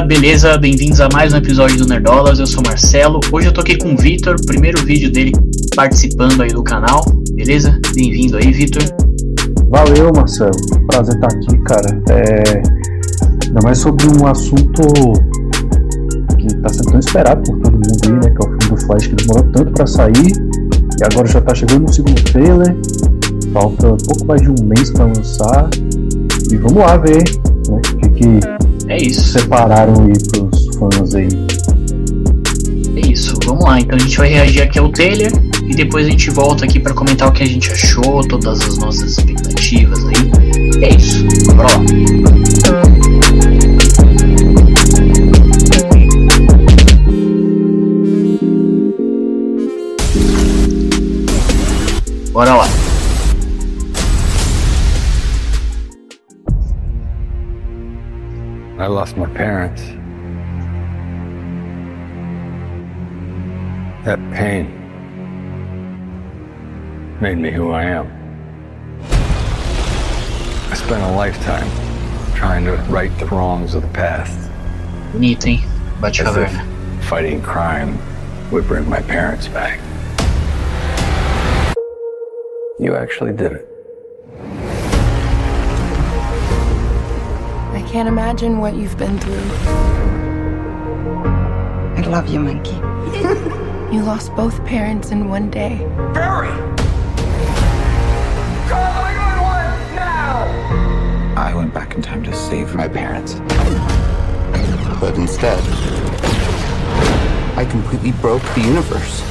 beleza? Bem-vindos a mais um episódio do Nerdolas. Eu sou Marcelo. Hoje eu tô aqui com o Vitor, primeiro vídeo dele participando aí do canal, beleza? Bem-vindo aí, Vitor. Valeu, Marcelo. Prazer estar aqui, cara. É... Ainda mais sobre um assunto que tá sendo tão esperado por todo mundo aí, né? Que é o filme do Flash que demorou tanto pra sair e agora já tá chegando no segundo trailer. Falta pouco mais de um mês pra lançar. E vamos lá ver né? o que, que É isso, separaram aí pros fãs aí. é isso. Vamos lá, então a gente vai reagir aqui ao trailer e depois a gente volta aqui pra comentar o que a gente achou, todas as nossas expectativas aí. É isso, bora lá. Bora lá. I lost my parents. That pain made me who I am. I spent a lifetime trying to right the wrongs of the past. Bonito, hein? Bate As fighting crime would bring my parents back. You actually did it. Can't imagine what you've been through. I love you, Monkey. You lost both parents in one day. Barry! Call 911 now! I went back in time to save my parents. But instead, I completely broke the universe.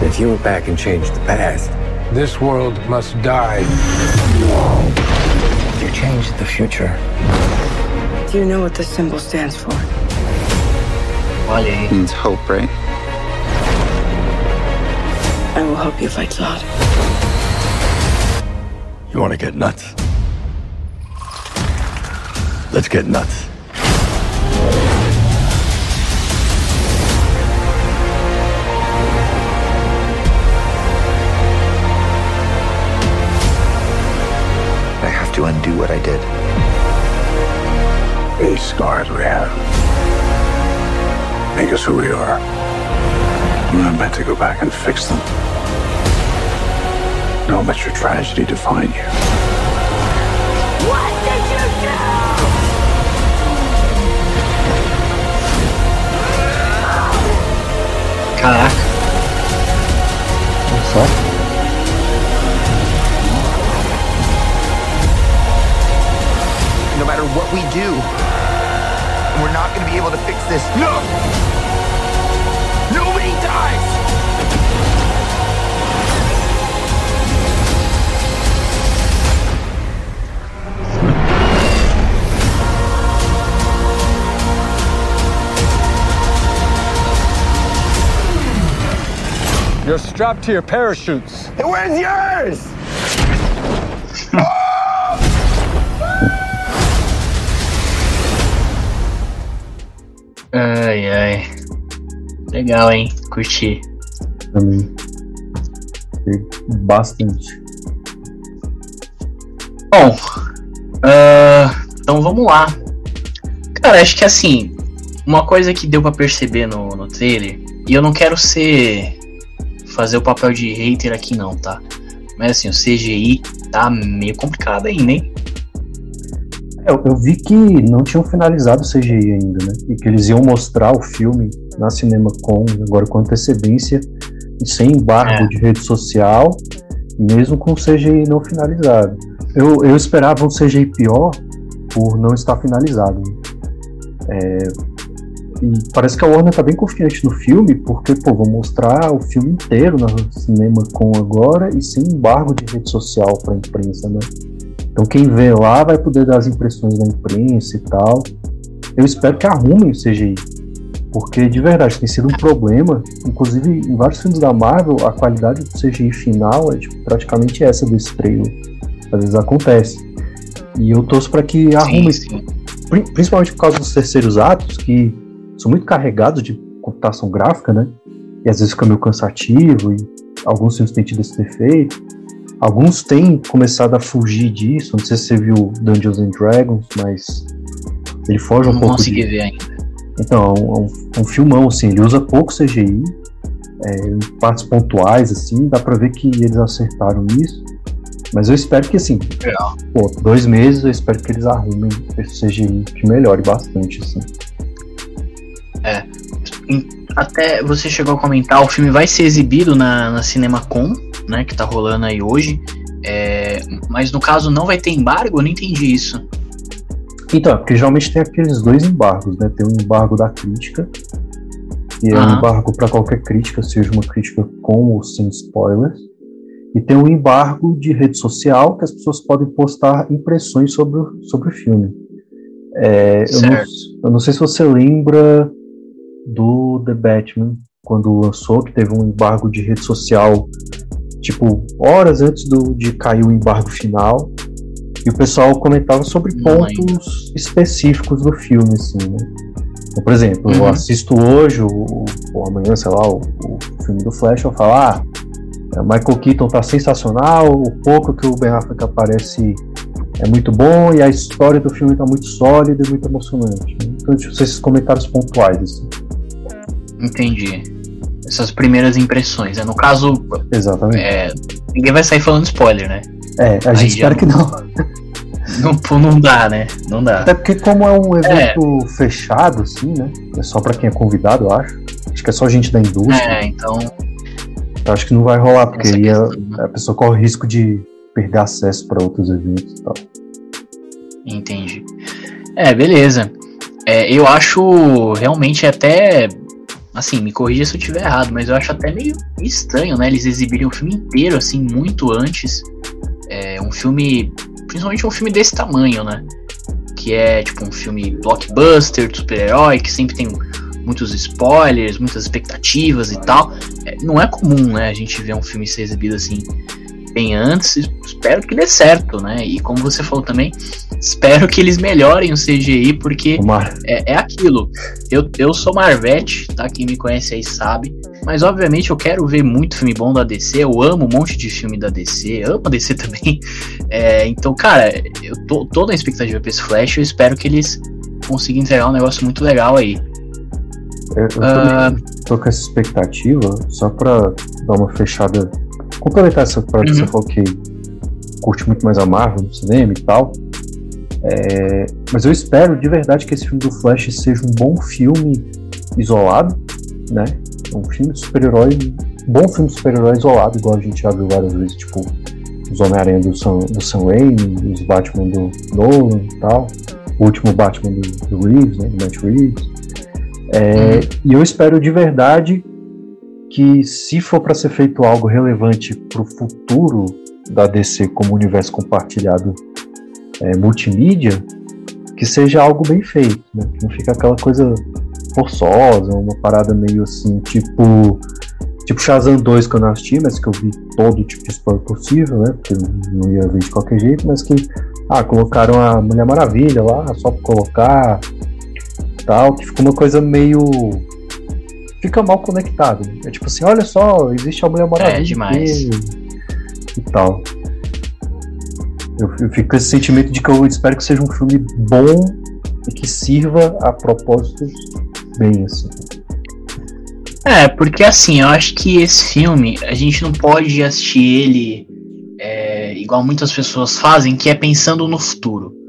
If you went back and changed the past, This world must die. You changed the future. Do you know what this symbol stands for? Olha aí. Means hope, right? I will help you fight Zod. You want to get nuts? Let's get nuts. To undo what I did. These scars we have make us who we are. We're not meant to go back and fix them. Don't let your tragedy define you. What did you do? Caraca. Olha só. No matter what we do, we're not going to be able to fix this. No! Nobody dies! You're strapped to your parachutes. Where's yours? Ai, ai. Legal, hein? Curti. Também. Bastante. Bom, ah, então vamos lá. Cara, acho que assim, uma coisa que deu pra perceber no, no trailer, e eu não quero ser. fazer o papel de hater aqui não, tá? Mas assim, o CGI tá meio complicado ainda, hein? Eu, eu vi que não tinham finalizado o CGI ainda, né? E que eles iam mostrar o filme na CinemaCon agora com antecedência e sem embargo É. de rede social, mesmo com o CGI não finalizado. Eu, eu esperava um CGI pior por não estar finalizado. É, e parece que a Warner tá bem confiante no filme, porque, pô, vão mostrar o filme inteiro na CinemaCon agora e sem embargo de rede social pra imprensa, né? Então quem vê lá vai poder dar as impressões da imprensa e tal. Eu espero que arrumem o CGI. Porque de verdade tem sido um problema. Inclusive, em vários filmes da Marvel, a qualidade do CGI final é tipo, praticamente essa desse trailer. Às vezes acontece. E eu torço para que arrumem, sim. pri- principalmente por causa dos terceiros atos, que são muito carregados de computação gráfica, né? E às vezes fica meio cansativo, e alguns filmes têm tido esse defeito. Alguns têm começado a fugir disso. Não sei se você viu Dungeons and Dragons, mas ele foge um não pouco. consegui de- ver ainda. Então, é um, é um filmão, assim, ele usa pouco CGI, é, em partes pontuais, assim, dá pra ver que eles acertaram isso. Mas eu espero que, assim, pô, dois meses, eu espero que eles arrumem esse CGI que melhore bastante, assim. Até você chegou a comentar, o filme vai ser exibido na, na CinemaCon, né? Que tá rolando aí hoje. É, mas no caso não vai ter embargo? Eu não entendi isso. Então, é porque geralmente tem aqueles dois embargos, né? Tem o embargo da crítica, que é um Aham. embargo para qualquer crítica, seja uma crítica com ou sem spoilers. E tem o embargo de rede social, que as pessoas podem postar impressões sobre o, sobre o filme. É, eu, não, eu não sei se você lembra do The Batman, quando lançou, que teve um embargo de rede social, tipo, horas antes do, de cair o embargo final. E o pessoal comentava sobre Não pontos específicos do filme, assim, né? Então, por exemplo, eu Uhum. assisto hoje, ou, ou amanhã, sei lá, o, o filme do Flash, eu falo, ah, é, Michael Keaton tá sensacional, o pouco que o Ben Affleck aparece é muito bom, e a história do filme tá muito sólida e muito emocionante. Então, tipo, esses comentários pontuais, assim. Entendi. Essas primeiras impressões. Né? No caso, Exatamente. é, ninguém vai sair falando spoiler, né? É, a Aí gente espera que não. Não, não dá, né? Não dá. Até porque como é um evento fechado, assim, né? É só pra quem é convidado, eu acho. Acho que é só gente da indústria. É, então. Eu acho que não vai rolar, porque aí a, né? a pessoa corre o risco de perder acesso pra outros eventos e tal. Entendi. É, beleza. É, eu acho realmente até. Assim, me corrija se eu estiver errado, mas eu acho até meio estranho, né? Eles exibirem o filme inteiro, assim, muito antes. É um filme. Principalmente um filme desse tamanho, né? Que é tipo um filme blockbuster, de super-herói, que sempre tem muitos spoilers, muitas expectativas e tal. É, não é comum, né? A gente ver um filme ser exibido assim bem antes. Espero que dê certo, né? E como você falou também, espero que eles melhorem o CGI, porque é, é aquilo. Eu, eu sou Marvete, tá? Quem me conhece aí sabe. Mas obviamente eu quero ver muito filme bom da DC. Eu amo um monte de filme da DC. Amo a DC também. É, então, cara, eu tô, tô na expectativa pra esse Flash. Eu espero que eles consigam entregar um negócio muito legal aí. Eu, eu Ah. também tô com essa expectativa, só pra dar uma fechada. Complementar essa que Uhum. você falou que curte muito mais a Marvel no cinema e tal. É, mas eu espero de verdade que esse filme do Flash seja um bom filme isolado, né? Um filme de super-herói, um bom filme de super-herói isolado, igual a gente já viu várias vezes, tipo os Homem-Aranha do Sam, do Sam Raimi, os Batman do Nolan e tal. O último Batman do, do Reeves, né? Do Matt Reeves. É, E eu espero de verdade que, se for para ser feito algo relevante para o futuro da DC como universo compartilhado é, multimídia, que seja algo bem feito, né? Que não fica aquela coisa forçosa, uma parada meio assim, tipo. Tipo Shazam 2 que eu não assisti, mas que eu vi todo tipo de spoiler possível, né? Porque eu não ia ver de qualquer jeito, mas que. Ah, colocaram a Mulher Maravilha lá, só pra colocar tal, que ficou uma coisa meio. Fica mal conectado. É tipo assim, olha só, existe a Mulher Maravilha. demais. E, e tal. Eu, eu fico com esse sentimento de que eu espero que seja um filme bom e que sirva a propósitos bem, assim. É, porque assim, eu acho que esse filme, a gente não pode assistir ele é, igual muitas pessoas fazem, que é pensando no futuro.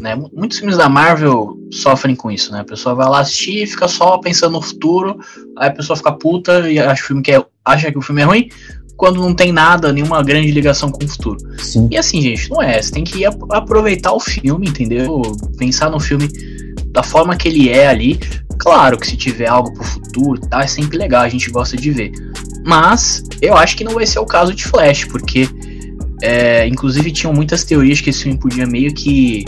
Né? Mu- Muitos filmes da Marvel sofrem com isso, né? A pessoa vai lá assistir e fica só pensando no futuro, aí a pessoa fica puta e acha, o filme que é, acha que o filme é ruim, quando não tem nada, nenhuma grande ligação com o futuro. Sim. E assim, gente, não é. Você tem que ap- aproveitar o filme, entendeu? Pensar no filme da forma que ele é ali. Claro que se tiver algo pro futuro, tá, é sempre legal, a gente gosta de ver. Mas eu acho que não vai ser o caso de Flash, porque é, inclusive tinham muitas teorias que esse filme podia meio que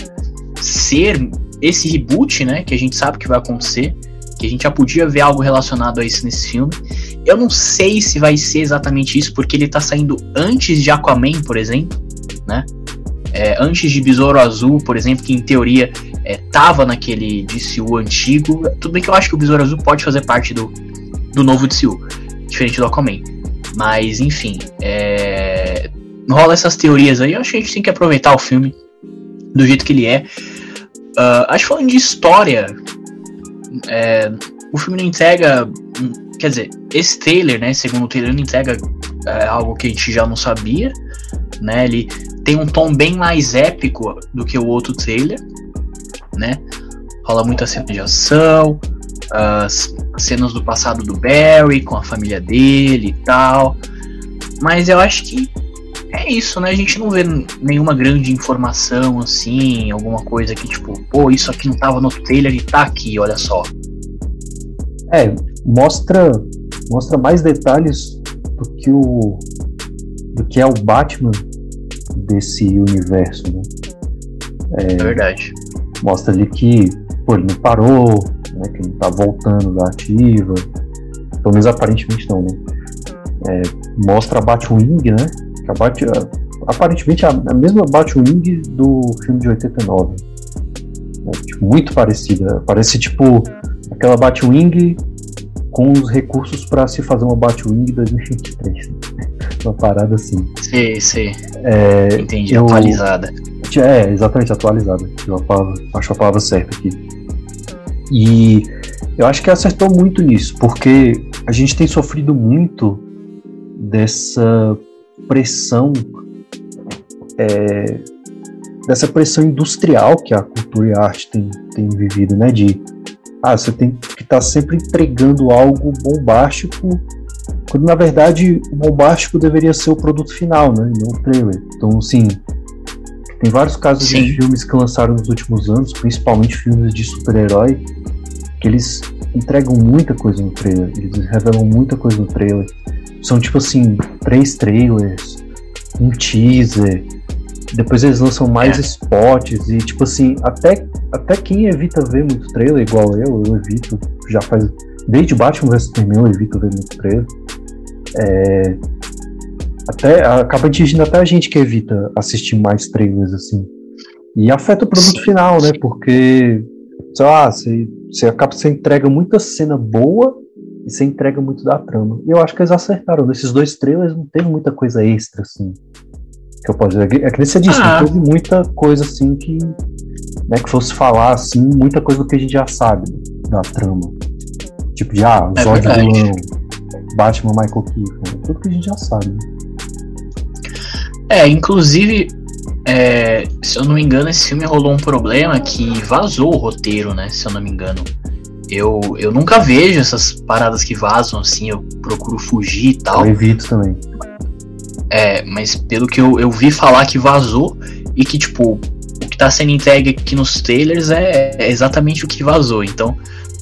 ser esse reboot, né? Que a gente sabe que vai acontecer. Que a gente já podia ver algo relacionado a isso nesse filme. Eu não sei se vai ser exatamente isso, porque ele tá saindo antes de Aquaman, por exemplo, né? É, antes de Besouro Azul, por exemplo, que em teoria é, tava naquele DCU antigo. Tudo bem que eu acho que o Besouro Azul pode fazer parte do, do novo DCU, diferente do Aquaman. Mas, enfim, é, rola essas teorias aí, eu acho que a gente tem que aproveitar o filme do jeito que ele é. Uh, acho que falando de história, é, o filme não entrega. Quer dizer, esse trailer, né? Segundo o trailer, não entrega é, algo que a gente já não sabia. Né? Ele tem um tom bem mais épico do que o outro trailer. Né? Rola muita cena de ação, as cenas do passado do Barry com a família dele e tal. Mas eu acho que é isso, né? A gente não vê nenhuma grande informação assim, alguma coisa que tipo, pô, isso aqui não tava no trailer e tá aqui, olha só. É, mostra mostra mais detalhes do que o do que é o Batman desse universo, né? É, é verdade. Mostra ali que pô, ele não parou, né? Que ele tá voltando da ativa. Pelo menos aparentemente não, né? É, mostra a Batwing, né? Que a Bat, aparentemente a, a mesma Batwing do filme de 89. Né? Tipo, muito parecida. Parece tipo aquela Batwing com os recursos para se fazer uma Batwing 2023. uma parada assim. Sim, sim. É, Entendi, eu, atualizada. É, exatamente, atualizada. Eu acho a palavra certa aqui. E eu acho que acertou muito nisso, porque a gente tem sofrido muito dessa pressão é, dessa pressão industrial que a cultura e a arte tem, tem vivido, né? De ah, você tem que estar tá sempre entregando algo bombástico, quando na verdade o bombástico deveria ser o produto final, né? E não o trailer. Então, assim, tem vários casos Sim. de filmes que lançaram nos últimos anos, principalmente filmes de super-herói, que eles entregam muita coisa no trailer, eles revelam muita coisa no trailer. São tipo assim, três trailers, um teaser, depois eles lançam mais é. spots e tipo assim, até, até quem evita ver muito trailer, igual eu, eu evito, já faz. Desde Batman vs Superman eu evito ver muito trailer. É, até acaba atingindo até a gente que evita assistir mais trailers assim. E afeta o produto Sim. final, né? Porque, sei lá, você, você acaba você entrega muita cena boa e você entrega muito da trama. E eu acho que eles acertaram. Nesses dois trailers não teve muita coisa extra, assim que eu posso dizer. É que você disse, ah. teve muita coisa assim que. Né, que fosse falar assim, muita coisa do que a gente já sabe da trama. Tipo de ah, é Zod vilão, Batman Michael Keaton, tudo que a gente já sabe. É, inclusive, é, se eu não me engano, esse filme rolou um problema que vazou o roteiro, né? Se eu não me engano. Eu, eu nunca vejo essas paradas que vazam assim, eu procuro fugir e tal. Eu evito também. É, mas pelo que eu, eu vi falar que vazou e que, tipo, o que tá sendo entregue aqui nos trailers é, é exatamente o que vazou. Então,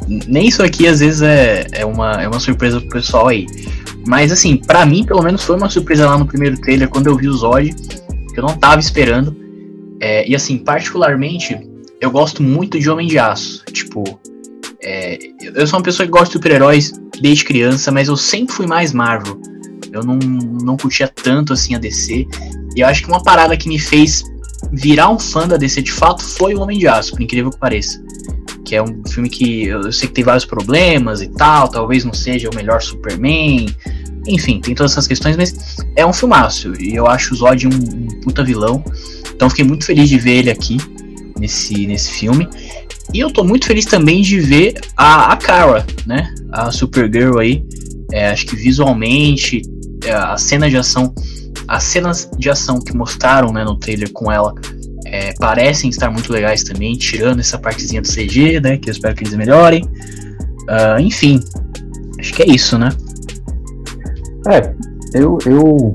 nem isso aqui às vezes é, é, uma, é uma surpresa pro pessoal aí. Mas assim, para mim, pelo menos, foi uma surpresa lá no primeiro trailer quando eu vi o Zod, que eu não tava esperando. É, e assim, particularmente, eu gosto muito de Homem de Aço. Tipo, é, eu sou uma pessoa que gosta de super-heróis desde criança, mas eu sempre fui mais Marvel. Eu não, não curtia tanto assim a DC. E eu acho que uma parada que me fez virar um fã da DC de fato foi o Homem de Aço, por incrível que pareça. Que é um filme que eu sei que tem vários problemas e tal, talvez não seja o melhor Superman. Enfim, tem todas essas questões, mas é um filmaço. E eu acho o Zod um, um puta vilão. Então fiquei muito feliz de ver ele aqui nesse, nesse filme. E eu tô muito feliz também de ver a, a Kara, né? A Supergirl aí. É, acho que visualmente é, a cena de ação, as cenas de ação que mostraram né, no trailer com ela é, parecem estar muito legais também, tirando essa partezinha do CG, né? Que eu espero que eles melhorem. Uh, enfim, acho que é isso, né? É, eu, eu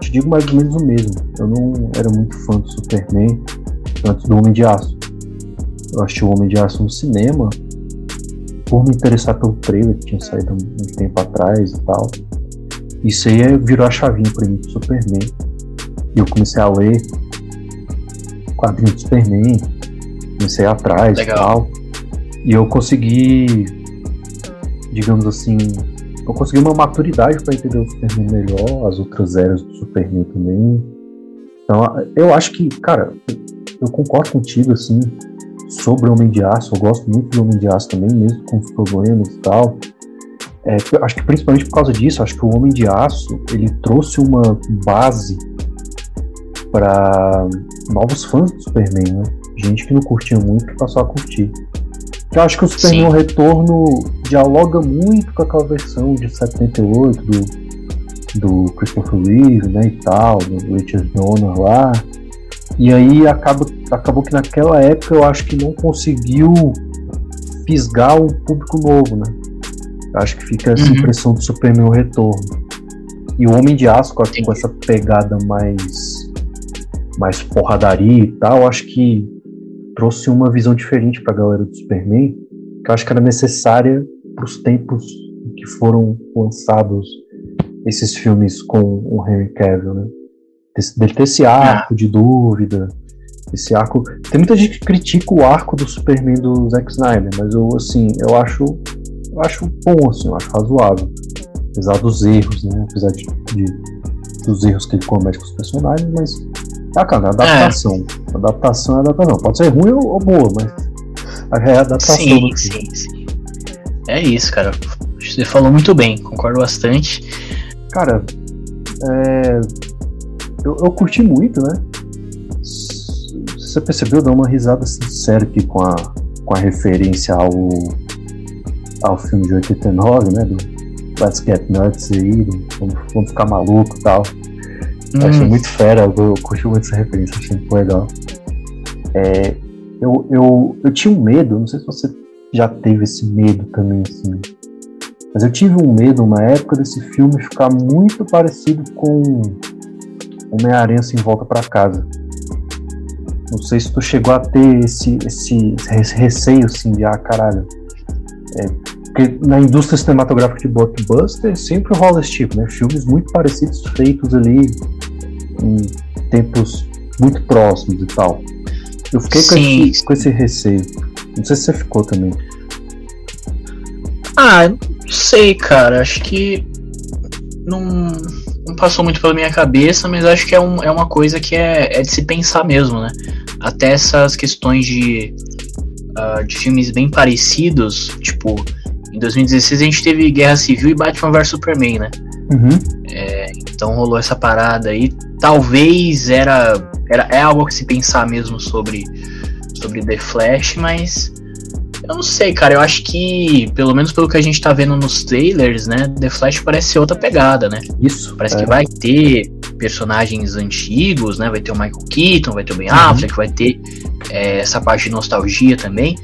te digo mais ou menos o mesmo. Eu não era muito fã do Superman antes do Homem de Aço. Eu assisti o Homem de Aço no cinema por me interessar pelo trailer que tinha saído um tempo atrás e tal. Isso aí é, virou a chavinha pra mim do Superman. E eu comecei a ler quadrinhos do Superman, comecei atrás Legal. e tal. E eu consegui, digamos assim, eu consegui uma maturidade para entender o Superman melhor, as outras eras do Superman também. Então, eu acho que, cara, eu concordo contigo, assim, sobre o Homem de Aço. Eu gosto muito do Homem de Aço também, mesmo com os problemas e tal. É, acho que principalmente por causa disso, acho que o Homem de Aço ele trouxe uma base para novos fãs do Superman, né? Gente que não curtia muito passou a curtir. Eu acho que o Superman Sim. Retorno dialoga muito com aquela versão de 78 do, do Christopher Reeve, né, e tal, do Richard Donner lá. E aí acaba, acabou que naquela época eu acho que não conseguiu fisgar um público novo, né? Eu acho que fica essa Uhum. impressão do Superman o Retorno. E o Homem de Aço, com, com essa pegada mais mais porradaria e tal, acho que trouxe uma visão diferente pra galera do Superman, que eu acho que era necessária pros tempos em que foram lançados esses filmes com o Henry Cavill, né? Dele ter esse arco de dúvida, esse arco. Tem muita gente que critica o arco do Superman do Zack Snyder, mas eu assim, eu acho, eu acho bom, assim, eu acho razoável, apesar dos erros, né? Apesar de, de- dos erros que ele comete com os personagens, mas ah, cara, é adaptação. Adaptação é adaptação. Pode ser ruim ou, ou boa, mas é a adaptação. Sim, filme. sim, sim. É isso, cara. Você falou muito bem, concordo bastante. Cara, é, eu, eu curti muito, né? Você percebeu? Dá uma risada sincera aqui com a, com a referência ao, ao filme de 89, né? Do Let's Get Nuts aí, do vamos, vamos ficar maluco e tal. Eu achei Hum, muito fera, eu, eu curti muito essa referência, achei muito legal. É, eu, eu, eu tinha um medo, não sei se você já teve esse medo também, assim. Mas eu tive um medo, uma época, desse filme ficar muito parecido com Homem-Aranha Sem Volta pra Casa. Não sei se tu chegou a ter esse, esse, esse receio, assim, de, ah, caralho. É, porque na indústria cinematográfica de blockbuster sempre rola esse tipo, né? Filmes muito parecidos, feitos ali em tempos muito próximos e tal. Eu fiquei com esse, com esse receio. Não sei se você ficou também. Ah, não sei, cara. Acho que não, não passou muito pela minha cabeça, mas acho que é, um, é uma coisa que é, é de se pensar mesmo, né? Até essas questões de, ah, de filmes bem parecidos, tipo, em 2016 a gente teve Guerra Civil e Batman vs Superman, né? Uhum. Então rolou essa parada aí. Talvez era, era é algo que se pensar mesmo sobre, sobre The Flash, mas eu não sei, cara. Eu acho que, pelo menos pelo que a gente tá vendo nos trailers, né? The Flash parece ser outra pegada, né? Isso. Parece é. que vai ter personagens antigos, né? Vai ter o Michael Keaton, vai ter o Ben Uhum. Affleck, vai ter é, essa parte de nostalgia também.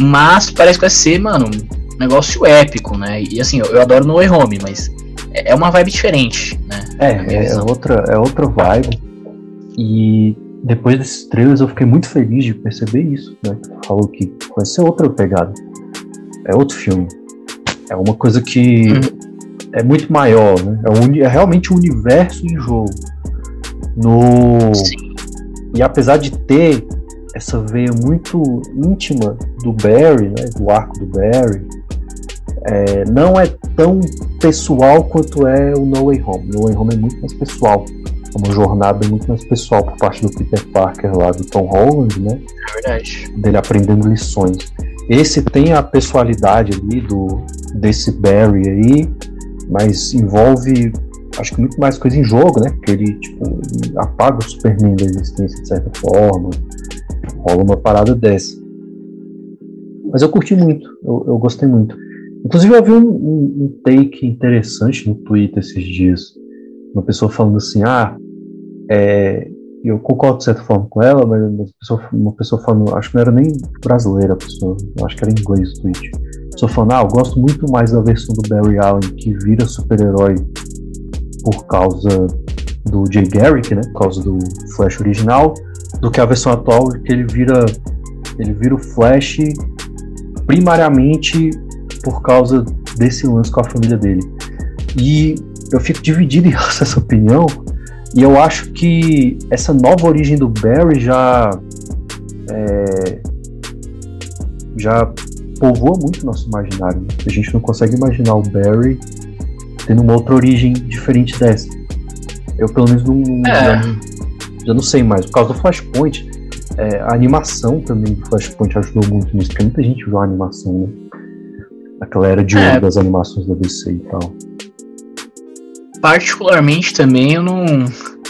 Mas parece que vai ser, mano, um negócio épico, né? E assim, eu, eu adoro No Way Home, mas é é uma vibe diferente, né? É, é, outra, é outra vibe. E depois desses trailers eu fiquei muito feliz de perceber isso, né? Falou que vai ser outra pegada. É outro filme. É uma coisa que Uhum. é muito maior, né? É, um é realmente um universo em jogo. No... Sim. E apesar de ter essa veia muito íntima do Barry, né? Do arco do Barry, é, não é tão pessoal quanto é o No Way Home. No Way Home é muito mais pessoal. É uma jornada muito mais pessoal por parte do Peter Parker lá, do Tom Holland, né? É verdade. Dele aprendendo lições. Esse tem a pessoalidade ali do desse Barry aí, mas envolve acho que muito mais coisa em jogo, né? Porque ele tipo ele apaga o Superman da existência de certa forma. Rola uma parada dessa. Mas eu curti muito, eu, eu gostei muito. Inclusive eu vi um, um- um take interessante no Twitter esses dias. Uma pessoa falando assim, ah, é, eu concordo de certa forma com ela, mas uma pessoa, uma pessoa falando, acho que não era nem brasileira a pessoa, acho que era inglês o tweet. Pessoa falando, ah, eu gosto muito mais da versão do Barry Allen que vira super-herói por causa do Jay Garrick, né? Por causa do Flash original, do que a versão atual que ele vira ele vira o Flash primariamente por causa desse lance com a família dele. E eu fico dividido em relação a essa opinião, e eu acho que essa nova origem do Barry já é, já povoa muito o nosso imaginário. A gente não consegue imaginar o Barry tendo uma outra origem diferente dessa. Eu pelo menos não, não- É. já, não já não sei mais. Por causa do Flashpoint, é, a animação também do Flashpoint ajudou muito nisso, porque muita gente viu a animação, né? Aquela era de ouro É. das animações da DC e tal. Particularmente também eu não,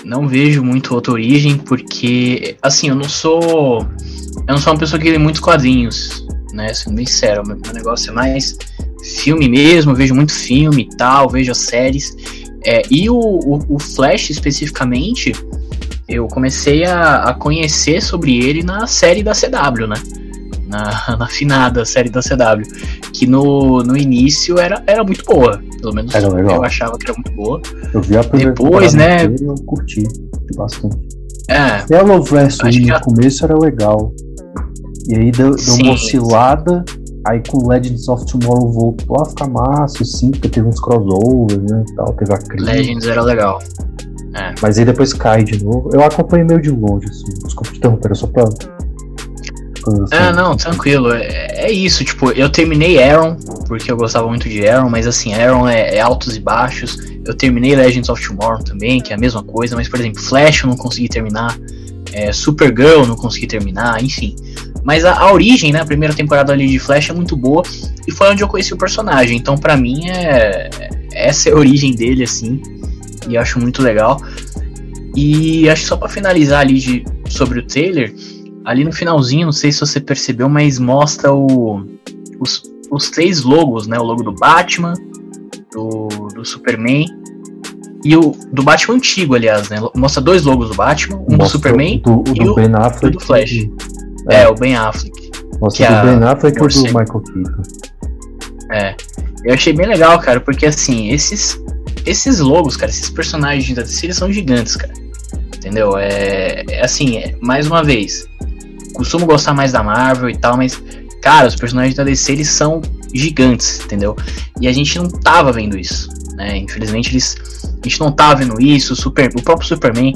não vejo muito outra origem, porque, assim, eu não sou. Eu não sou uma pessoa que lê muitos quadrinhos, né? Sendo bem sério, meu, meu negócio é mais filme mesmo, eu vejo muito filme e tal, vejo as séries. É, e o, o, o, Flash especificamente, eu comecei a, a, conhecer sobre ele na série da CW, né? Na, na finada série da CW. Que no, no início era, era muito boa. Pelo menos eu achava que era muito boa. Eu vi a primeira Depois, né? Eu curti bastante. É. Yellow Verso no começo era legal. E aí deu, deu sim, uma oscilada. Sim Aí com Legends of Tomorrow voltou a ficar massa, assim, porque teve uns crossovers, né, e tal, teve a crise. Legends era legal. É. Mas aí depois cai de novo. Eu acompanhei meio de longe, assim, desculpa te interromper, só pra... É, não, tranquilo. É, é, isso, tipo, eu terminei Aaron, porque eu gostava muito de Aaron, mas assim, Aaron é, é, altos e baixos. Eu terminei Legends of Tomorrow também, que é a mesma coisa, mas por exemplo, Flash eu não consegui terminar. É, Supergirl eu não consegui terminar, enfim. Mas a, a, origem, né, a primeira temporada ali de Flash é muito boa e foi onde eu conheci o personagem. Então, para mim, é essa é a origem dele, assim, e acho muito legal. E acho que só para finalizar ali de, sobre o trailer, ali no finalzinho, não sei se você percebeu, mas mostra o, os, os três logos, né? O logo do Batman, do, do Superman e o do Batman antigo, aliás, né? Mostra dois logos do Batman, um mostra do Superman do, do, e o, ben Affleck do Flash. É, é, o Ben Affleck. Nossa, do Ben Affleck e do Michael Keaton. É. Eu achei bem legal, cara, porque assim, esses esses logos, cara, esses personagens da DC são gigantes, cara. Entendeu? É, é assim, é, mais uma vez, costumo gostar mais da Marvel e tal, mas cara, os personagens da DC eles são gigantes, entendeu? E a gente não tava vendo isso, né? Infelizmente eles a gente não tava vendo isso, o, Super, o próprio Superman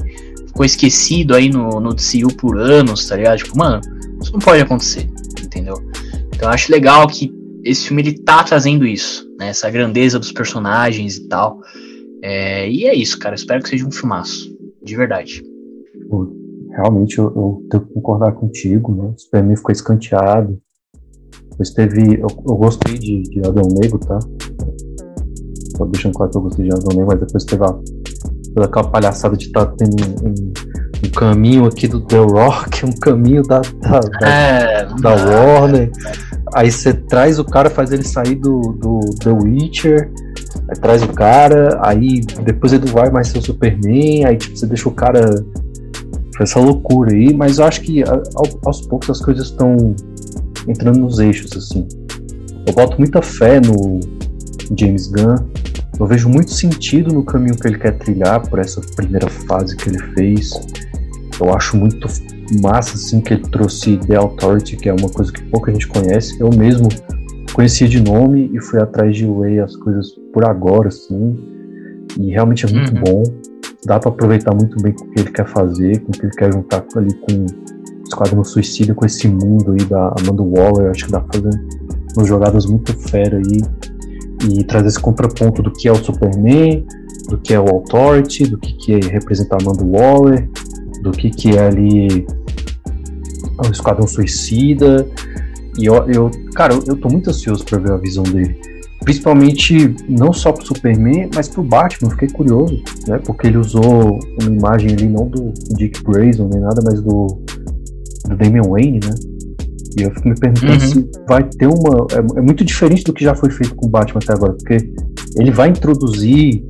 ficou esquecido aí no, no DCU por anos, tá ligado? Tipo, mano, isso não pode acontecer, entendeu? Então eu acho legal que esse filme ele tá trazendo isso, né? Essa grandeza dos personagens e tal. É, e é isso, cara. Espero que seja um filmaço. De verdade. Realmente, eu, eu tenho que concordar contigo, né? O Superman ficou escanteado. Depois teve. Eu, eu gostei de, de Adão Negro, tá? Só deixando claro que eu gostei de Adão Negro, mas depois teve a, toda aquela palhaçada de estar tá tendo um, um um caminho aqui do The Rock, um caminho da, da, da, é, da Warner. Aí você traz o cara, faz ele sair do, do The Witcher, aí traz o cara, aí depois ele vai mais ser o Superman, aí tipo, você deixa o cara. Essa loucura aí, mas eu acho que aos poucos as coisas estão entrando nos eixos, assim. Eu boto muita fé no James Gunn, eu vejo muito sentido no caminho que ele quer trilhar por essa primeira fase que ele fez. Eu acho muito massa assim que ele trouxe The Authority, que é uma coisa que pouca gente conhece. Eu mesmo conhecia de nome e fui atrás de ler as coisas por agora, assim. E realmente é muito uhum. bom. Dá para aproveitar muito bem com o que ele quer fazer, com o que ele quer juntar ali com Esquadrão Suicida, com esse mundo aí da Amanda Waller. Acho que dá pra fazer umas jogadas muito fera aí. E trazer esse contraponto do que é o Superman, do que é o Authority, do que, que é representar Amanda Waller, do que, que é ali o Esquadrão Suicida. E eu, eu cara, eu, eu tô muito ansioso para ver a visão dele. Principalmente não só pro Superman, mas pro Batman. Fiquei curioso, né? Porque ele usou uma imagem ali não do Dick Grayson nem nada, mas do, do Damian Wayne, né? E eu fico me perguntando uhum. se vai ter uma. É, é, muito diferente do que já foi feito com o Batman até agora, porque ele vai introduzir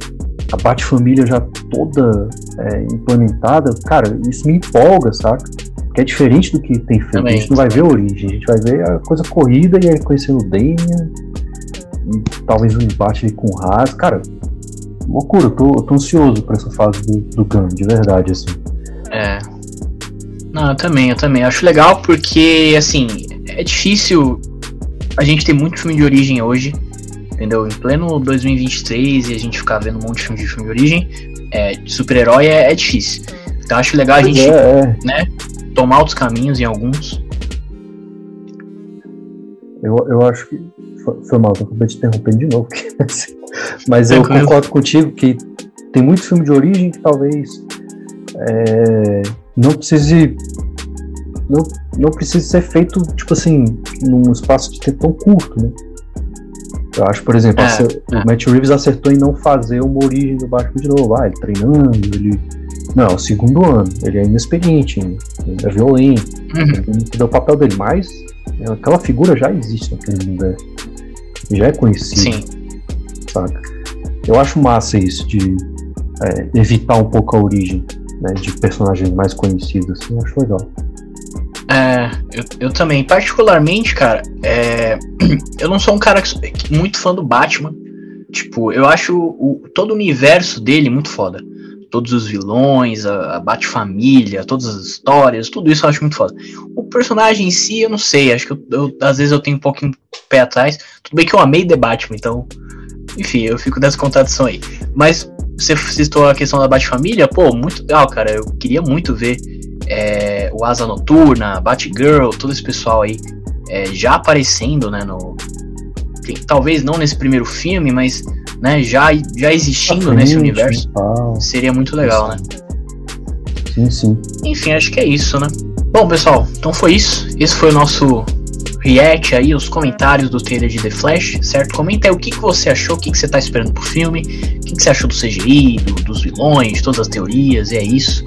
a Bat-família já toda é, implementada, cara, isso me empolga, saca? Que é diferente do que tem feito. Também. A gente não vai ver a origem, a gente vai ver a coisa corrida e aí conhecendo o Damian, talvez um embate ali com o Haas. Cara, loucura, eu tô, eu tô ansioso pra essa fase do, do Gun, de verdade, assim. É. Não, eu também, eu também. Acho legal porque, assim, é difícil a gente ter muito filme de origem hoje entendeu? Em pleno 2023 e a gente ficar vendo um monte de filme de filme de origem, é, de super-herói é, é, difícil. Então acho legal a gente, é, é. né, tomar outros caminhos em alguns. Eu, eu acho que foi, mal, eu acabei te interrompendo de novo. Mas eu concordo contigo que tem muito filme de origem que talvez é, não precise não, não precise ser feito, tipo assim, num espaço de tempo tão curto, né? Eu acho, por exemplo, é, o é. Matt Reeves acertou em não fazer uma origem do Batman de novo. Ah, ele treinando, ele Não, é o segundo ano. Ele é inexperiente, ainda, ele é violento. Uhum. Ele não entendeu o papel dele, mas é, aquela figura já existe naquele universo. Já é conhecido, Sim. saca? Eu acho massa isso de é, evitar um pouco a origem né, de personagens mais conhecidos. Assim, eu acho legal. É, eu, eu também. Particularmente, cara, é, eu não sou um cara que muito fã do Batman. Tipo, eu acho o, todo o universo dele muito foda. Todos os vilões, a, a Bat-família, todas as histórias, tudo isso eu acho muito foda. O personagem em si, eu não sei, acho que eu, eu- às vezes eu tenho um pouquinho pé atrás. Tudo bem que eu amei The Batman, então. Enfim, eu fico nessa contradição aí. Mas você citou a questão da Bat-família, pô, muito legal, cara. Eu queria muito ver é, o Asa Noturna, Batgirl, todo esse pessoal aí é, já aparecendo, né, no... Talvez não nesse primeiro filme, mas né, já, já existindo nesse universo, seria muito legal, né? Sim, sim. Enfim, acho que é isso, né? Bom, pessoal, então foi isso. Esse foi o nosso react aí, os comentários do trailer de The Flash, certo? Comenta aí o que, que você achou, o que, que você tá esperando pro filme, o que, que você achou do CGI, do- dos vilões, todas as teorias, e é isso.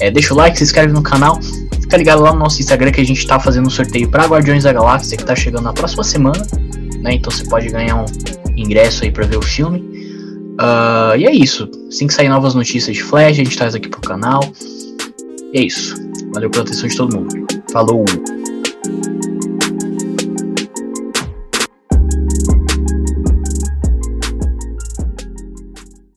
É, deixa o like, se inscreve no canal, fica ligado lá no nosso Instagram que a gente tá fazendo um sorteio pra Guardiões da Galáxia que tá chegando na próxima semana, né? Então você pode ganhar um ingresso aí pra ver o filme. Ah, e é isso. Assim que sair novas notícias de Flash, a gente traz aqui pro canal. E é isso. Valeu pela atenção de todo mundo. Falou!